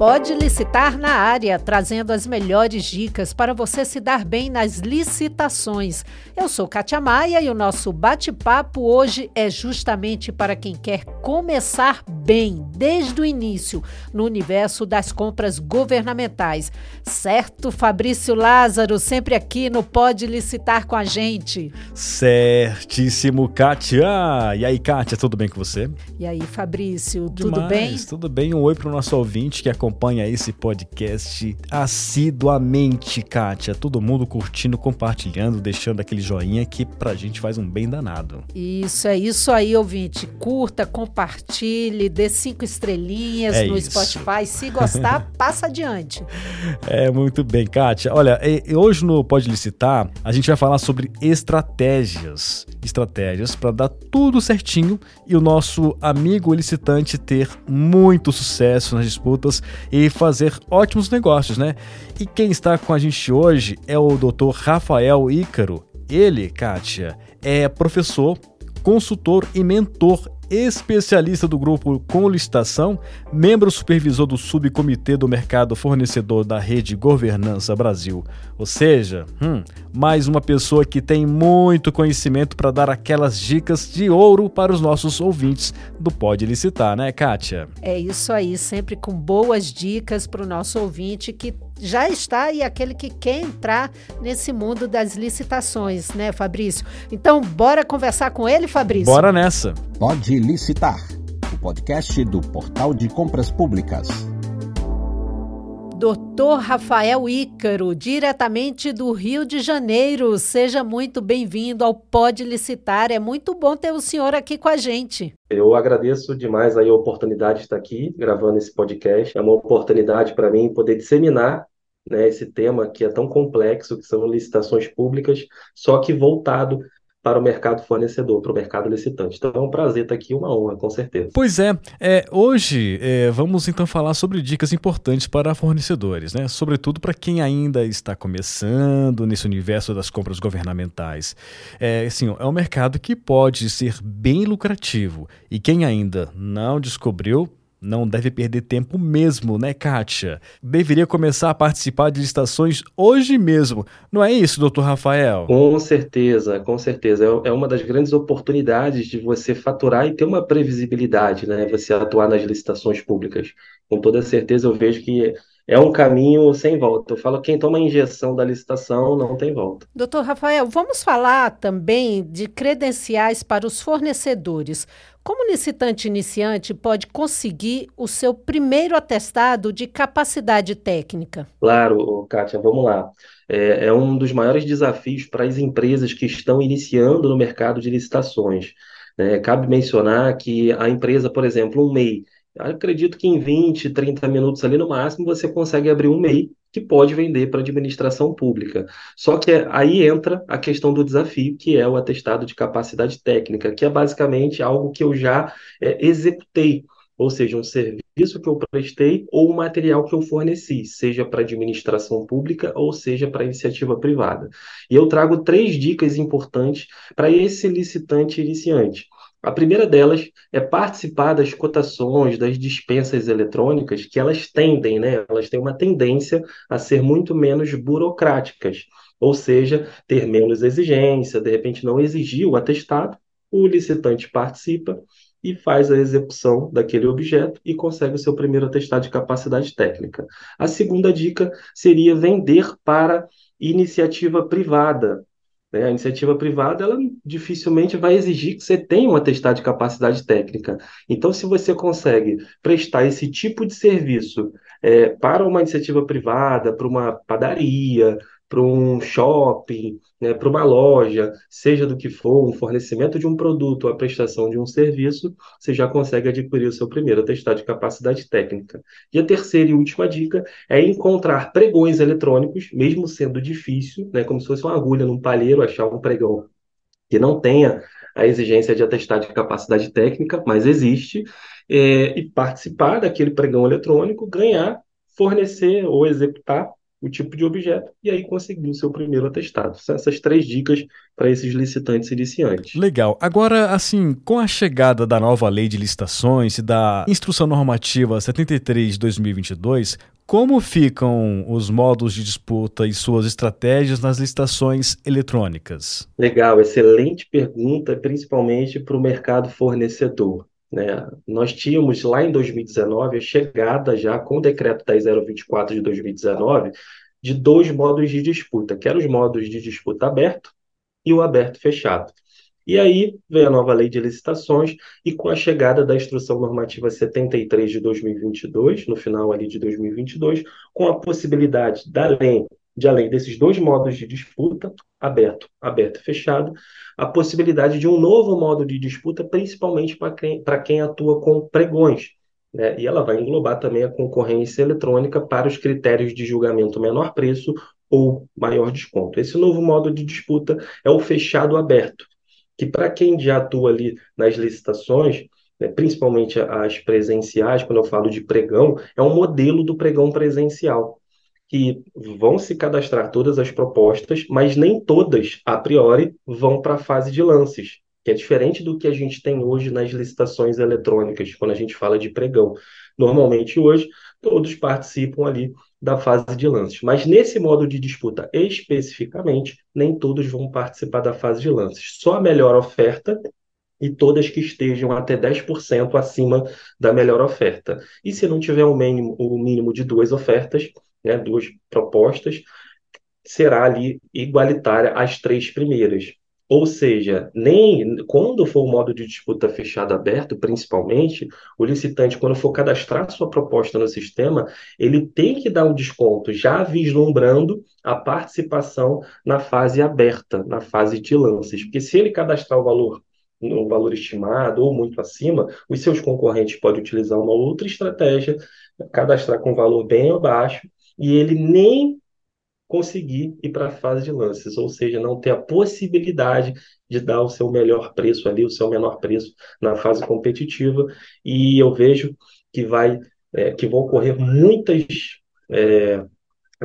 Pode licitar na área, trazendo as melhores dicas para você se dar bem nas licitações. Eu sou Katia Maia e o nosso bate-papo hoje é justamente para quem quer começar bem, desde o início, no universo das compras governamentais. Certo, Fabrício Lázaro, sempre aqui no Pode Licitar com a gente. Certíssimo, Kátia. E aí, Kátia, tudo bem com você? E aí, Fabrício, Demais, tudo bem? Tudo bem. Um oi para o nosso ouvinte que acompanha esse podcast assiduamente, Kátia. Todo mundo curtindo, compartilhando, deixando aquele joinha que pra gente faz um bem danado. Isso, é isso aí, ouvinte. Curta, compartilhe, dê cinco estrelinhas é no isso. Spotify. Se gostar, passa adiante. É, muito bem, Kátia. Olha, hoje no Pode Licitar, a gente vai falar sobre estratégias. Estratégias para dar tudo certinho e o nosso amigo licitante ter muito sucesso nas disputas e fazer ótimos negócios, né? E quem está com a gente hoje é o Dr. Rafael Ícaro. Ele, Kátia, é professor, consultor e mentor especialista do grupo com licitação, membro supervisor do subcomitê do mercado fornecedor da rede Governança Brasil. Ou seja, hum, mais uma pessoa que tem muito conhecimento para dar aquelas dicas de ouro para os nossos ouvintes do Pode Licitar, né, Kátia? É isso aí, sempre com boas dicas para o nosso ouvinte que já está e aquele que quer entrar nesse mundo das licitações, né, Fabrício? Então, bora conversar com ele, Fabrício? Bora nessa. Pode licitar. O podcast do Portal de Compras Públicas. Doutor Rafael Ícaro, diretamente do Rio de Janeiro. Seja muito bem-vindo ao Pode Licitar. É muito bom ter o senhor aqui com a gente. Eu agradeço demais aí a oportunidade de estar aqui gravando esse podcast. É uma oportunidade para mim poder disseminar né, esse tema que é tão complexo, que são licitações públicas, só que voltado para o mercado fornecedor, para o mercado licitante. Então é um prazer estar aqui, uma honra, com certeza. Pois é, é hoje é, vamos então falar sobre dicas importantes para fornecedores, né? Sobretudo para quem ainda está começando nesse universo das compras governamentais. É, assim, é um mercado que pode ser bem lucrativo e quem ainda não descobriu não deve perder tempo mesmo, né, Kátia? Deveria começar a participar de licitações hoje mesmo. Não é isso, doutor Rafael? Com certeza, com certeza. É, é uma das grandes oportunidades de você faturar e ter uma previsibilidade, né? Você atuar nas licitações públicas. Com toda certeza eu vejo que é um caminho sem volta. Eu falo quem toma a injeção da licitação não tem volta. Doutor Rafael, vamos falar também de credenciais para os fornecedores. Como licitante iniciante pode conseguir o seu primeiro atestado de capacidade técnica? Claro, Kátia, vamos lá. É, é um dos maiores desafios para as empresas que estão iniciando no mercado de licitações. É, cabe mencionar que a empresa, por exemplo, um MEI, acredito que em 20, 30 minutos ali no máximo você consegue abrir um MEI que pode vender para administração pública. Só que aí entra a questão do desafio, que é o atestado de capacidade técnica, que é basicamente algo que eu já é, executei, ou seja, um serviço que eu prestei ou um material que eu forneci, seja para administração pública ou seja para iniciativa privada. E eu trago três dicas importantes para esse licitante iniciante. A primeira delas é participar das cotações, das dispensas eletrônicas, que elas tendem, né? Elas têm uma tendência a ser muito menos burocráticas, ou seja, ter menos exigência, de repente não exigir o atestado, o licitante participa e faz a execução daquele objeto e consegue o seu primeiro atestado de capacidade técnica. A segunda dica seria vender para iniciativa privada, né? A iniciativa privada, ela dificilmente vai exigir que você tenha um atestado de capacidade técnica. Então, se você consegue prestar esse tipo de serviço é, para uma iniciativa privada, para uma padaria, para um shopping, né, para uma loja, seja do que for, um fornecimento de um produto ou a prestação de um serviço, você já consegue adquirir o seu primeiro atestado de capacidade técnica. E a terceira e última dica é encontrar pregões eletrônicos, mesmo sendo difícil, né, como se fosse uma agulha num palheiro, achar um pregão que não tenha a exigência de atestado de capacidade técnica, mas existe, é, e participar daquele pregão eletrônico, ganhar, fornecer ou executar o tipo de objeto e aí conseguir o seu primeiro atestado. São essas três dicas para esses licitantes iniciantes. Legal. Agora, assim, com a chegada da nova lei de licitações e da Instrução Normativa 73 de 2022, como ficam os modos de disputa e suas estratégias nas licitações eletrônicas? Legal, excelente pergunta, principalmente para o mercado fornecedor. Né? Nós tínhamos lá em 2019 a chegada já com o decreto 10024 de 2019 de dois modos de disputa, que eram os modos de disputa aberto e o aberto fechado. E aí veio a nova lei de licitações e com a chegada da instrução normativa 73 de 2022, no final ali de 2022, com a possibilidade da lei de além desses dois modos de disputa, aberto, aberto e fechado, a possibilidade de um novo modo de disputa, principalmente para quem, quem atua com pregões. Né? E ela vai englobar também a concorrência eletrônica para os critérios de julgamento menor preço ou maior desconto. Esse novo modo de disputa é o fechado aberto que para quem já atua ali nas licitações, né, principalmente as presenciais, quando eu falo de pregão, é um modelo do pregão presencial, que vão se cadastrar todas as propostas, mas nem todas, a priori, vão para a fase de lances, que é diferente do que a gente tem hoje nas licitações eletrônicas, quando a gente fala de pregão. Normalmente hoje, todos participam ali da fase de lances. Mas nesse modo de disputa especificamente, nem todos vão participar da fase de lances. Só a melhor oferta e todas que estejam até 10% acima da melhor oferta. E se não tiver o um mínimo, um mínimo de duas ofertas, né, duas propostas, será ali igualitária às três primeiras. Ou seja, nem quando for o modo de disputa fechado aberto, principalmente, o licitante, quando for cadastrar sua proposta no sistema, ele tem que dar um desconto, já vislumbrando a participação na fase aberta, na fase de lances. Porque se ele cadastrar o valor no valor estimado ou muito acima, os seus concorrentes podem utilizar uma outra estratégia, cadastrar com valor bem abaixo, e ele nem conseguir ir para a fase de lances, ou seja, não ter a possibilidade de dar o seu melhor preço ali, o seu menor preço na fase competitiva. E eu vejo que vai, é, que vão ocorrer muitas é,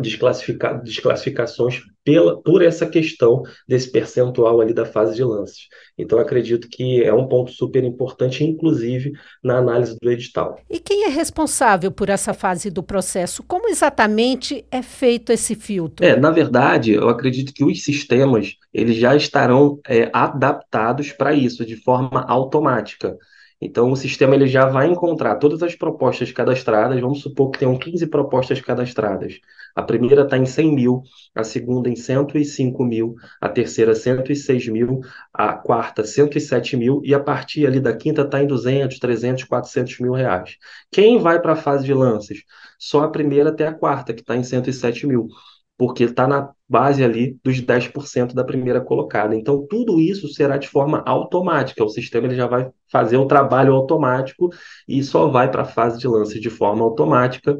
desclassifica desclassificações pela, por essa questão desse percentual ali da fase de lances. Então, acredito que é um ponto super importante, inclusive na análise do edital. E quem é responsável por essa fase do processo? Como exatamente é feito esse filtro? É, na verdade, eu acredito que os sistemas eles já estarão é, adaptados para isso de forma automática. Então, o sistema ele já vai encontrar todas as propostas cadastradas. Vamos supor que tenham 15 propostas cadastradas. A primeira está em 100 mil, a segunda em 105 mil, a terceira 106 mil, a quarta 107 mil e a partir ali da quinta está em 200, 300, 400 mil reais. Quem vai para a fase de lances? Só a primeira até a quarta, que está em 107 mil porque está na base ali dos 10% da primeira colocada. Então, tudo isso será de forma automática. O sistema ele já vai fazer o trabalho automático e só vai para a fase de lance de forma automática.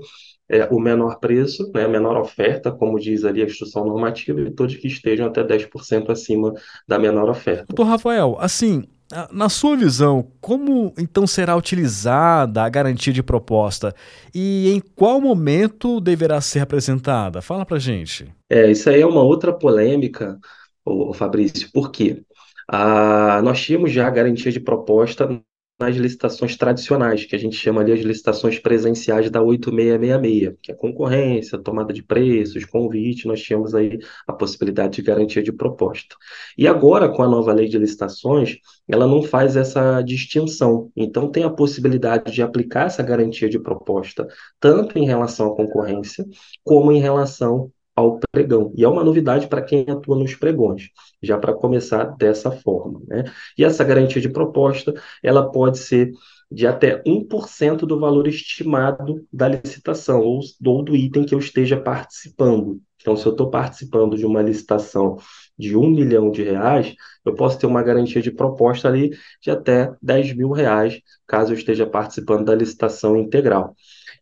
É, o menor preço, né, a menor oferta, como diz ali a instrução normativa, e todos que estejam até 10% acima da menor oferta. Doutor Rafael, assim, na sua visão, como então será utilizada a garantia de proposta e em qual momento deverá ser apresentada? Fala para gente. É, isso aí é uma outra polêmica, ô, Fabrício, por quê? Ah, nós tínhamos já a garantia de proposta nas licitações tradicionais, que a gente chama ali as licitações presenciais da 8666, que é concorrência, tomada de preços, convite, nós tínhamos aí a possibilidade de garantia de proposta. E agora, com a nova lei de licitações, ela não faz essa distinção. Então, tem a possibilidade de aplicar essa garantia de proposta, tanto em relação à concorrência, como em relação ao pregão. E é uma novidade para quem atua nos pregões, já para começar dessa forma. Né? E essa garantia de proposta, ela pode ser de até 1% do valor estimado da licitação ou, ou do item que eu esteja participando. Então, se eu estou participando de uma licitação de um milhão de reais, eu posso ter uma garantia de proposta ali de até 10 mil reais, caso eu esteja participando da licitação integral.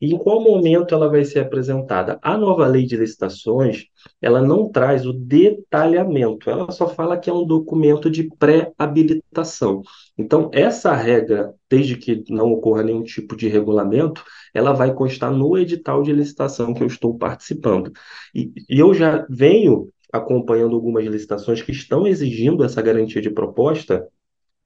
E em qual momento ela vai ser apresentada? A nova lei de licitações, ela não traz o detalhamento, ela só fala que é um documento de pré-habilitação. Então, essa regra, desde que não ocorra nenhum tipo de regulamento, ela vai constar no edital de licitação que eu estou participando. E, e eu já venho acompanhando algumas licitações que estão exigindo essa garantia de proposta,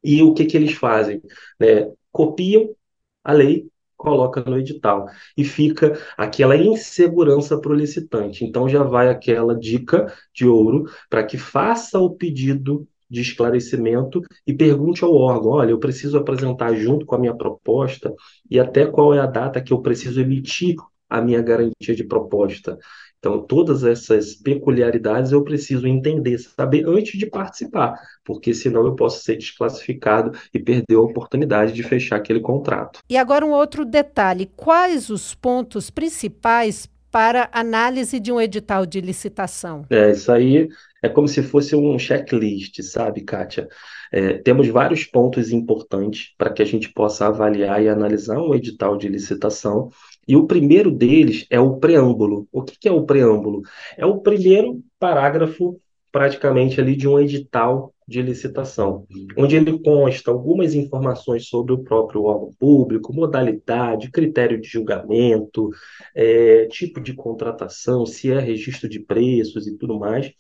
e o que, que eles fazem? Né? Copiam a lei, coloca no edital e fica aquela insegurança para o licitante. Então já vai aquela dica de ouro para que faça o pedido de esclarecimento e pergunte ao órgão: olha, eu preciso apresentar junto com a minha proposta e até qual é a data que eu preciso emitir a minha garantia de proposta. Então, todas essas peculiaridades eu preciso entender, saber antes de participar, porque senão eu posso ser desclassificado e perder a oportunidade de fechar aquele contrato. E agora um outro detalhe: quais os pontos principais para análise de um edital de licitação? É, isso aí é como se fosse um checklist, sabe, Kátia? É, temos vários pontos importantes para que a gente possa avaliar e analisar um edital de licitação. E o primeiro deles é o preâmbulo. O que, que é o preâmbulo? É o primeiro parágrafo, praticamente, ali de um edital de licitação, onde ele consta algumas informações sobre o próprio órgão público, modalidade, critério de julgamento, é, tipo de contratação, se é registro de preços e tudo mais.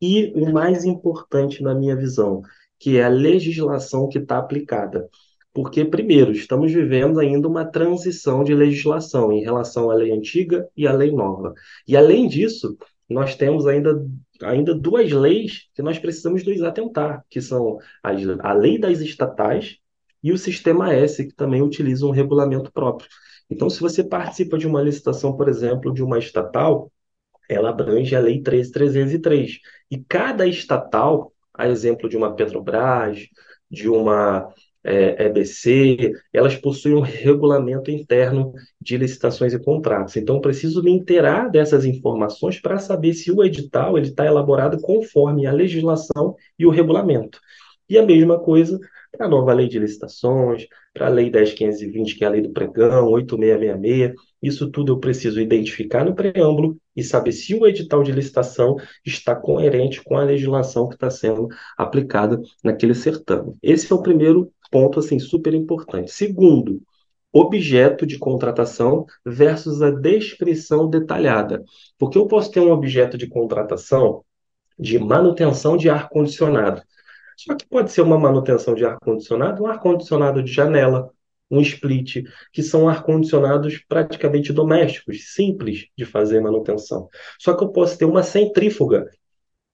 E o mais importante na minha visão, que é a legislação que está aplicada. Porque, primeiro, estamos vivendo ainda uma transição de legislação em relação à lei antiga e à lei nova. E, além disso, nós temos ainda, ainda duas leis que nós precisamos nos atentar, que são a, a lei das estatais e o sistema S, que também utiliza um regulamento próprio. Então, se você participa de uma licitação, por exemplo, de uma estatal, ela abrange a Lei 13.303. E cada estatal, a exemplo de uma Petrobras, de uma é, EBC, elas possuem um regulamento interno de licitações e contratos. Então, preciso me inteirar dessas informações para saber se o edital está elaborado conforme a legislação e o regulamento. E a mesma coisa para a nova lei de licitações, para a lei 10.520, que é a lei do pregão, 8666. Isso tudo eu preciso identificar no preâmbulo e saber se o edital de licitação está coerente com a legislação que está sendo aplicada naquele certame. Esse é o primeiro ponto assim super importante. Segundo, objeto de contratação versus a descrição detalhada. Porque eu posso ter um objeto de contratação de manutenção de ar condicionado. Só que pode ser uma manutenção de ar-condicionado, um ar-condicionado de janela, um split, que são ar-condicionados praticamente domésticos, simples de fazer manutenção. Só que eu posso ter uma centrífuga,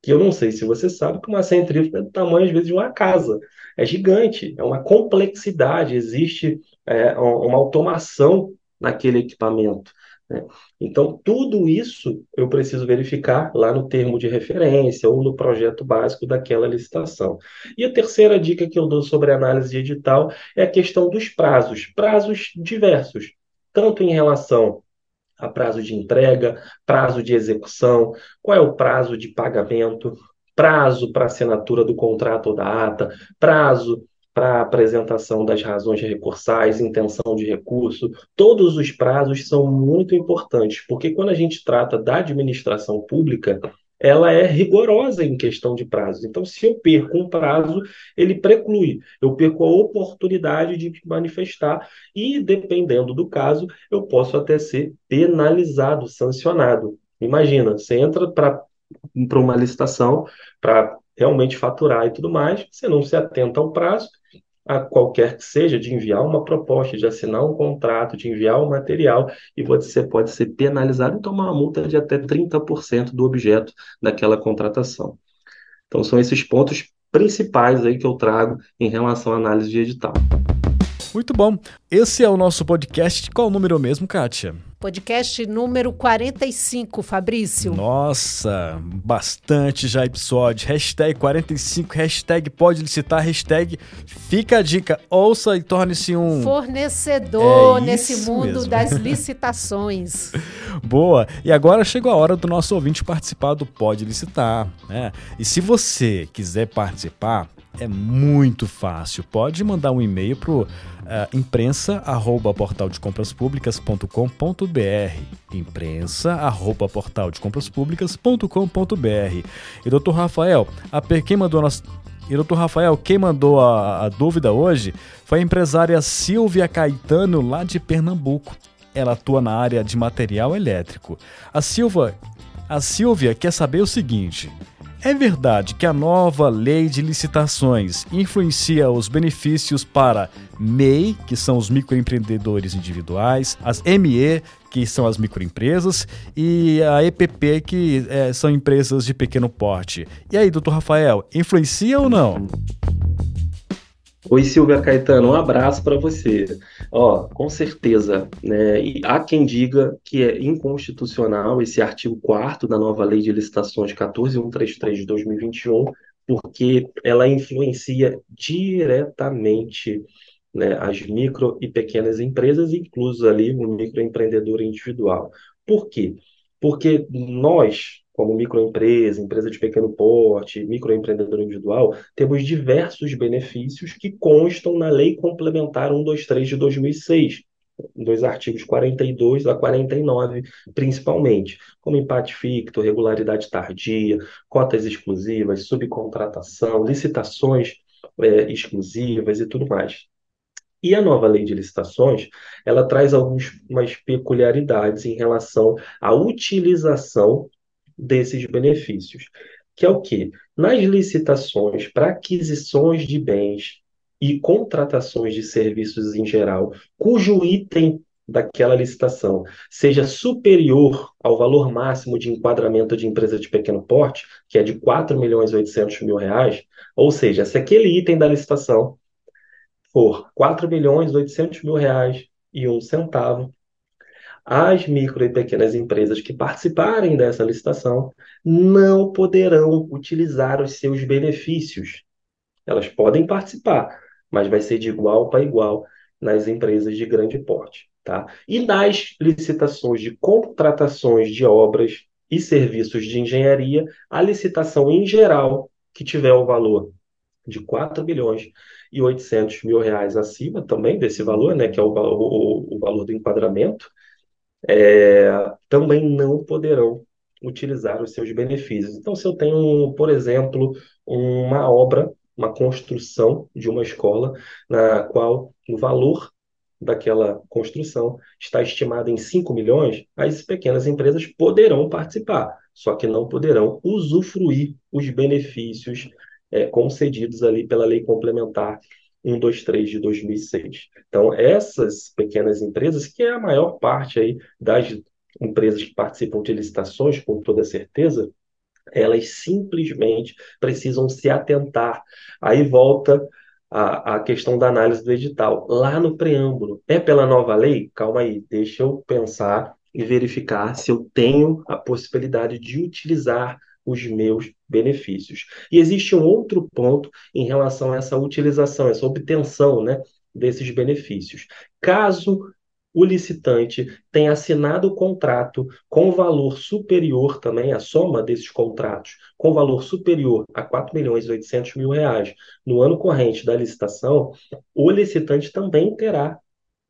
que eu não sei se você sabe que uma centrífuga é do tamanho, às vezes, de uma casa. É gigante, é uma complexidade, existe é, uma automação naquele equipamento. Né? Então, tudo isso eu preciso verificar lá no termo de referência ou no projeto básico daquela licitação. E a terceira dica que eu dou sobre análise edital é a questão dos prazos, prazos diversos, tanto em relação a prazo de entrega, prazo de execução, qual é o prazo de pagamento, prazo para assinatura do contrato ou da ata, prazo para apresentação das razões recursais, intenção de recurso, todos os prazos são muito importantes, porque quando a gente trata da administração pública, ela é rigorosa em questão de prazos. Então, se eu perco um prazo, ele preclui, eu perco a oportunidade de manifestar e, dependendo do caso, eu posso até ser penalizado, sancionado. Imagina, você entra para uma licitação para realmente faturar e tudo mais, você não se atenta ao prazo, a qualquer que seja, de enviar uma proposta, de assinar um contrato, de enviar um material, e você pode ser penalizado e tomar uma multa de até 30% do objeto daquela contratação. Então, são esses pontos principais aí que eu trago em relação à análise de edital. Muito bom. Esse é o nosso podcast. Qual o número mesmo, Kátia? Podcast número 45, Fabrício. Nossa, bastante já episódio. Hashtag 45, hashtag pode licitar, hashtag fica a dica. Ouça e torne-se um... Fornecedor é nesse mundo mesmo. das licitações. Boa. E agora chegou a hora do nosso ouvinte participar do Pode Licitar. Né? E se você quiser participar, É muito fácil. Pode mandar um e-mail para uh, imprensa@portaldecompraspublicas.com.br. imprensa@portaldecompraspublicas.com.br. E doutor Rafael, a, quem mandou a e doutor Rafael, quem mandou a, a, dúvida hoje foi a empresária Silvia Caetano, lá de Pernambuco. Ela atua na área de material elétrico. A Silva, a Silvia quer saber o seguinte: é verdade que a nova lei de licitações influencia os benefícios para MEI, que são os microempreendedores individuais, as ME, que são as microempresas, e a EPP, que é, são empresas de pequeno porte. E aí, doutor Rafael, influencia ou não? Oi, Silvia Caetano, um abraço para você. Ó, com certeza, né? E há quem diga que é inconstitucional esse artigo 4 da nova Lei de Licitações 14133 de 2021, porque ela influencia diretamente né, as micro e pequenas empresas, incluso ali o microempreendedor individual. Por quê? Porque nós, como microempresa, empresa de pequeno porte, microempreendedor individual, temos diversos benefícios que constam na Lei Complementar 123 de 2006, dos artigos 42 a 49, principalmente, como empate ficto, regularidade tardia, cotas exclusivas, subcontratação, licitações é, exclusivas e tudo mais. E a nova lei de licitações, ela traz algumas peculiaridades em relação à utilização desses benefícios, que é o quê? Nas licitações para aquisições de bens e contratações de serviços em geral, cujo item daquela licitação seja superior ao valor máximo de enquadramento de empresa de pequeno porte, que é de 4 milhões 800 mil reais, ou seja, se aquele item da licitação for 4 milhões 800 mil reais e um centavo, as micro e pequenas empresas que participarem dessa licitação não poderão utilizar os seus benefícios. Elas podem participar, mas vai ser de igual para igual nas empresas de grande porte. Tá? E nas licitações de contratações de obras e serviços de engenharia, a licitação em geral, que tiver o valor de 4 bilhões e 800 mil reais acima também desse valor, né, que é o, o, o valor do enquadramento, é, também não poderão utilizar os seus benefícios. Então, se eu tenho, por exemplo, uma obra, uma construção de uma escola, na qual o valor daquela construção está estimado em 5 milhões, as pequenas empresas poderão participar, só que não poderão usufruir os benefícios é, concedidos ali pela Lei Complementar 123 de 2006. Então, essas pequenas empresas, que é a maior parte aí das empresas que participam de licitações, com toda certeza, elas simplesmente precisam se atentar. Aí volta a, a questão da análise do edital. Lá no preâmbulo, é pela nova lei? Calma aí, deixa eu pensar e verificar se eu tenho a possibilidade de utilizar os meus benefícios. E existe um outro ponto em relação a essa utilização, essa obtenção né, desses benefícios. Caso o licitante tenha assinado o contrato com valor superior também, a soma desses contratos, com valor superior a 4 milhões 800 mil reais no ano corrente da licitação, o licitante também terá,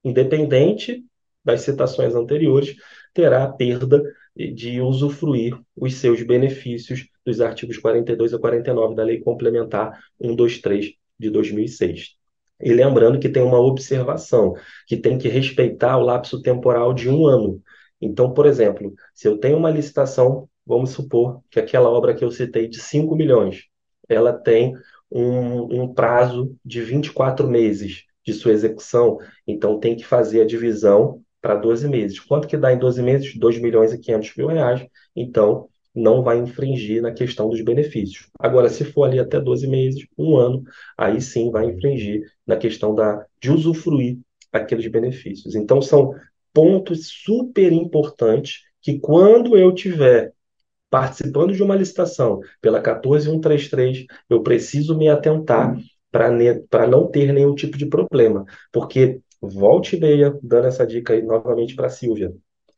independente das citações anteriores, terá a perda de usufruir os seus benefícios dos artigos 42 a 49 da Lei Complementar 123 de 2006. E lembrando que tem uma observação, que tem que respeitar o lapso temporal de um ano. Então, por exemplo, se eu tenho uma licitação, vamos supor que aquela obra que eu citei de 5 milhões, ela tem um, um prazo de 24 meses de sua execução, então tem que fazer a divisão para 12 meses. Quanto que dá em 12 meses? 2 milhões e 500 mil reais. Então, não vai infringir na questão dos benefícios. Agora, se for ali até 12 meses, um ano, aí sim vai infringir na questão da, de usufruir aqueles benefícios. Então, são pontos super importantes que quando eu tiver participando de uma licitação pela 14133, eu preciso me atentar para não ter nenhum tipo de problema, porque volte e meia, dando essa dica aí novamente para a Silvia.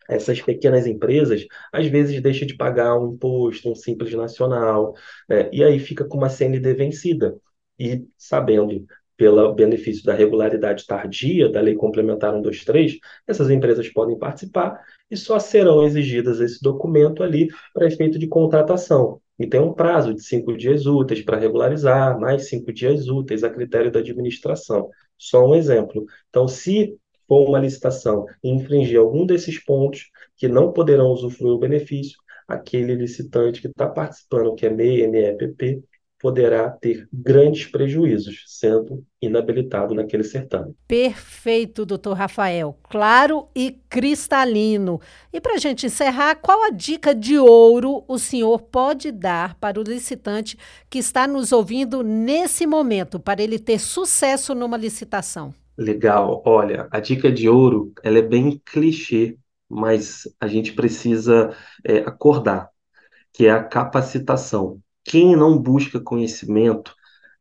Essas pequenas empresas, às vezes, deixam de pagar um imposto, um simples nacional, né? e aí fica com uma CND vencida. e sabendo pelo benefício da regularidade tardia da Lei Complementar 123, essas empresas podem participar e só serão exigidas esse documento ali para efeito de contratação. E tem um prazo de cinco dias úteis para regularizar, mais cinco dias úteis a critério da administração. Só um exemplo. Então, se for uma licitação e infringir algum desses pontos que não poderão usufruir o benefício, aquele licitante que está participando, que é MEI, MEPP, poderá ter grandes prejuízos, sendo inabilitado naquele certame. Perfeito, doutor Rafael. Claro e cristalino. E para a gente encerrar, qual a dica de ouro o senhor pode dar para o licitante que está nos ouvindo nesse momento, para ele ter sucesso numa licitação? Legal. Olha, a dica de ouro, ela é bem clichê, mas a gente precisa é, acordar, que é a capacitação. Quem não busca conhecimento,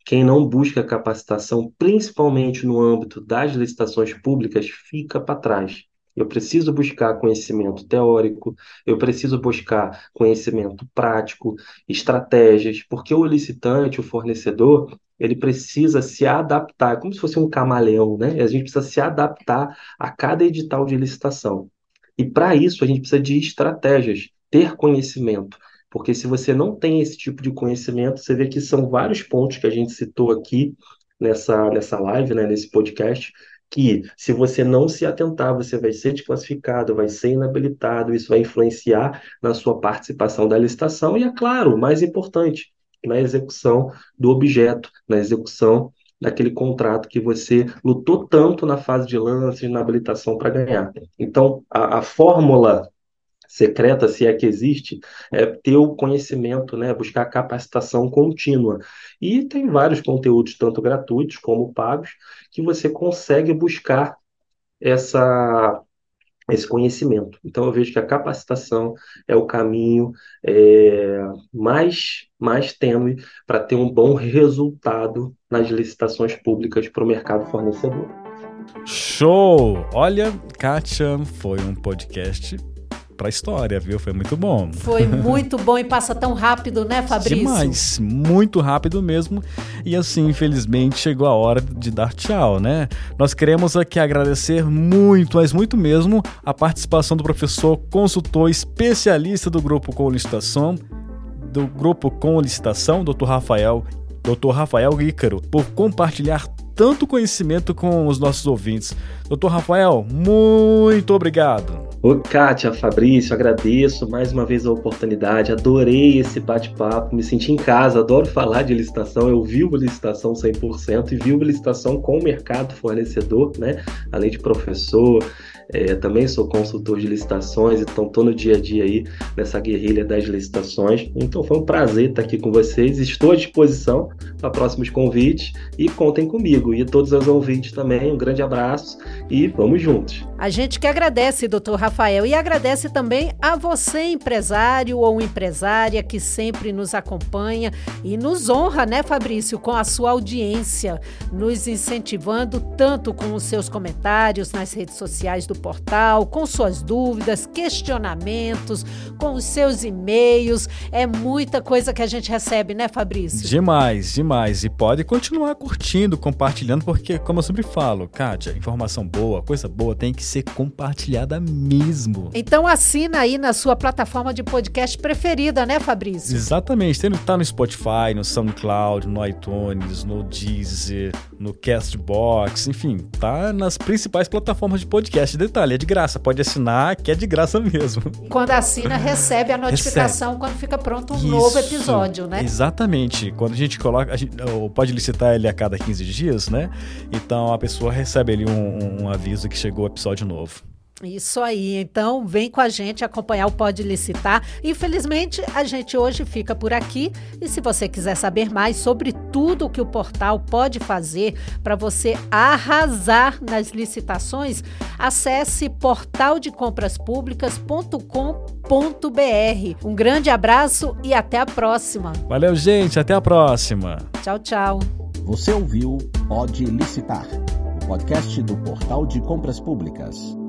quem não busca capacitação, principalmente no âmbito das licitações públicas, fica para trás. Eu preciso buscar conhecimento teórico, eu preciso buscar conhecimento prático, estratégias, porque o licitante, o fornecedor, ele precisa se adaptar, como se fosse um camaleão, né? A gente precisa se adaptar a cada edital de licitação. E para isso a gente precisa de estratégias, ter conhecimento. Porque se você não tem esse tipo de conhecimento, você vê que são vários pontos que a gente citou aqui nessa, nessa live, né, nesse podcast, que se você não se atentar, você vai ser desclassificado, vai ser inabilitado, isso vai influenciar na sua participação da licitação e, é claro, mais importante, na execução do objeto, na execução daquele contrato que você lutou tanto na fase de lance, na habilitação para ganhar. Então, a, a fórmula secreta, se é que existe, é ter o conhecimento, né, buscar capacitação contínua. E tem vários conteúdos, tanto gratuitos como pagos, que você consegue buscar essa esse conhecimento. Então eu vejo que a capacitação é o caminho é, mais mais tênue para ter um bom resultado nas licitações públicas para o mercado fornecedor. Show! Olha, Kátia, foi um podcast pra história, viu? Foi muito bom. Foi muito bom e passa tão rápido, né, Fabrício? Demais, muito rápido mesmo. E assim, infelizmente, chegou a hora de dar tchau, né? Nós queremos aqui agradecer muito, mas muito mesmo, a participação do professor consultor especialista do grupo com licitação, do grupo com licitação, Dr. Rafael, Dr. Rafael Ícaro, por compartilhar tanto conhecimento com os nossos ouvintes. Doutor Rafael, muito obrigado. Ô, Kátia, Fabrício, agradeço mais uma vez a oportunidade, adorei esse bate-papo, me senti em casa, adoro falar de licitação, eu vivo licitação 100% e vivo licitação com o mercado fornecedor, né? Além de professor, é, também sou consultor de licitações, então estou no dia a dia aí nessa guerrilha das licitações. Então foi um prazer estar aqui com vocês. Estou à disposição para próximos convites e contem comigo. E todos os ouvintes também, um grande abraço e vamos juntos. A gente que agradece, doutor Rafael, e agradece também a você, empresário ou empresária que sempre nos acompanha e nos honra, né, Fabrício, com a sua audiência, nos incentivando tanto com os seus comentários nas redes sociais do portal, com suas dúvidas, questionamentos, com os seus e-mails. É muita coisa que a gente recebe, né, Fabrício? Demais, demais. E pode continuar curtindo, compartilhando, porque, como eu sempre falo, Kátia, informação boa, coisa boa tem que ser compartilhada mesmo. Então assina aí na sua plataforma de podcast preferida, né, Fabrício? Exatamente. Tem, tá no Spotify, no SoundCloud, no iTunes, no Deezer, no Castbox, enfim, tá nas principais plataformas de podcast detalhe, é de graça. Pode assinar, que é de graça mesmo. Quando assina, recebe a notificação recebe. quando fica pronto um Isso, novo episódio, né? Exatamente. Quando a gente coloca. A gente, pode licitar ele a cada 15 dias, né? Então a pessoa recebe ali um, um aviso que chegou o episódio novo. Isso aí. Então, vem com a gente acompanhar o Pode Licitar. Infelizmente, a gente hoje fica por aqui. E se você quiser saber mais sobre tudo o que o portal pode fazer para você arrasar nas licitações, acesse portaldecompraspublicas.com.br. Um grande abraço e até a próxima. Valeu, gente. Até a próxima. Tchau, tchau. Você ouviu Pode Licitar, o podcast do Portal de Compras Públicas.